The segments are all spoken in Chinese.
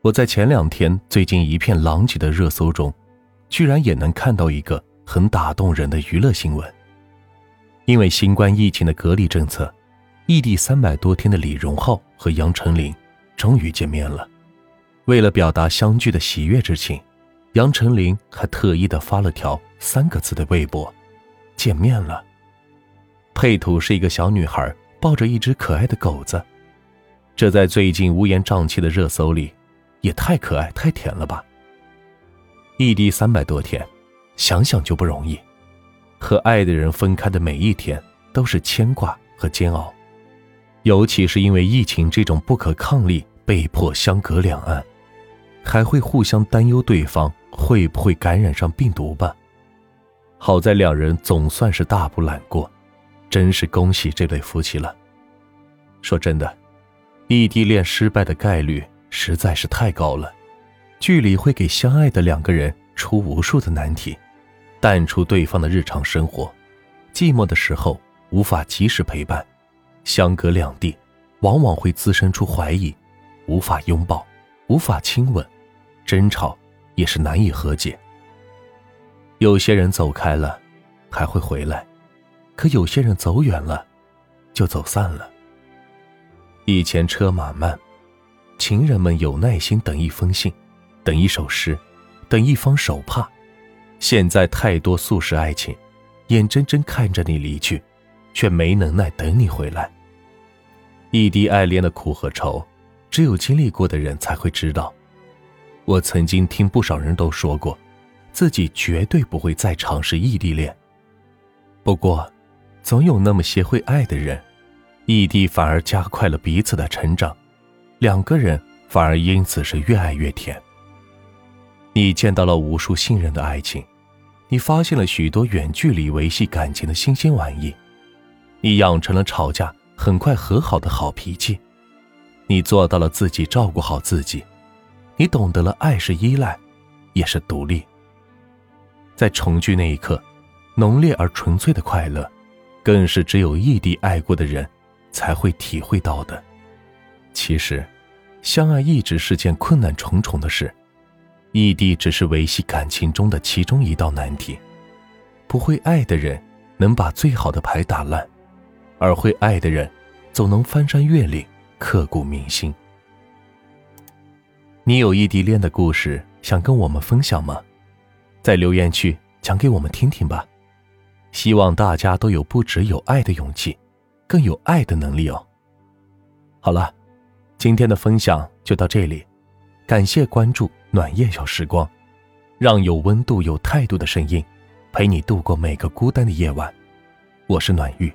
我在前两天最近一片狼藉的热搜中，居然也能看到一个很打动人的娱乐新闻。因为新冠疫情的隔离政策，异地三百多天的李荣浩和杨丞琳终于见面了。为了表达相聚的喜悦之情，杨丞琳还特意的发了条三个字的微博：“见面了。”配图是一个小女孩抱着一只可爱的狗子，这在最近乌烟瘴气的热搜里。也太可爱、太甜了吧！异地三百多天，想想就不容易。和爱的人分开的每一天都是牵挂和煎熬，尤其是因为疫情这种不可抗力，被迫相隔两岸，还会互相担忧对方会不会感染上病毒吧。好在两人总算是大步揽过，真是恭喜这对夫妻了。说真的，异地恋失败的概率。实在是太高了，距离会给相爱的两个人出无数的难题，淡出对方的日常生活，寂寞的时候无法及时陪伴，相隔两地，往往会滋生出怀疑，无法拥抱，无法亲吻，争吵也是难以和解。有些人走开了，还会回来，可有些人走远了，就走散了。以前车马慢。情人们有耐心等一封信，等一首诗，等一方手帕。现在太多速食爱情，眼睁睁看着你离去，却没能耐等你回来。异地爱恋的苦和愁，只有经历过的人才会知道。我曾经听不少人都说过，自己绝对不会再尝试异地恋。不过，总有那么些会爱的人，异地反而加快了彼此的成长。两个人反而因此是越爱越甜。你见到了无数信任的爱情，你发现了许多远距离维系感情的新鲜玩意，你养成了吵架很快和好的好脾气，你做到了自己照顾好自己，你懂得了爱是依赖，也是独立。在重聚那一刻，浓烈而纯粹的快乐，更是只有异地爱过的人才会体会到的。其实，相爱一直是件困难重重的事，异地只是维系感情中的其中一道难题。不会爱的人能把最好的牌打烂，而会爱的人总能翻山越岭，刻骨铭心。你有异地恋的故事想跟我们分享吗？在留言区讲给我们听听吧。希望大家都有不只有爱的勇气，更有爱的能力哦。好了。今天的分享就到这里，感谢关注暖夜小时光，让有温度、有态度的声音陪你度过每个孤单的夜晚。我是暖玉，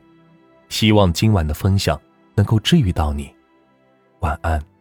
希望今晚的分享能够治愈到你。晚安。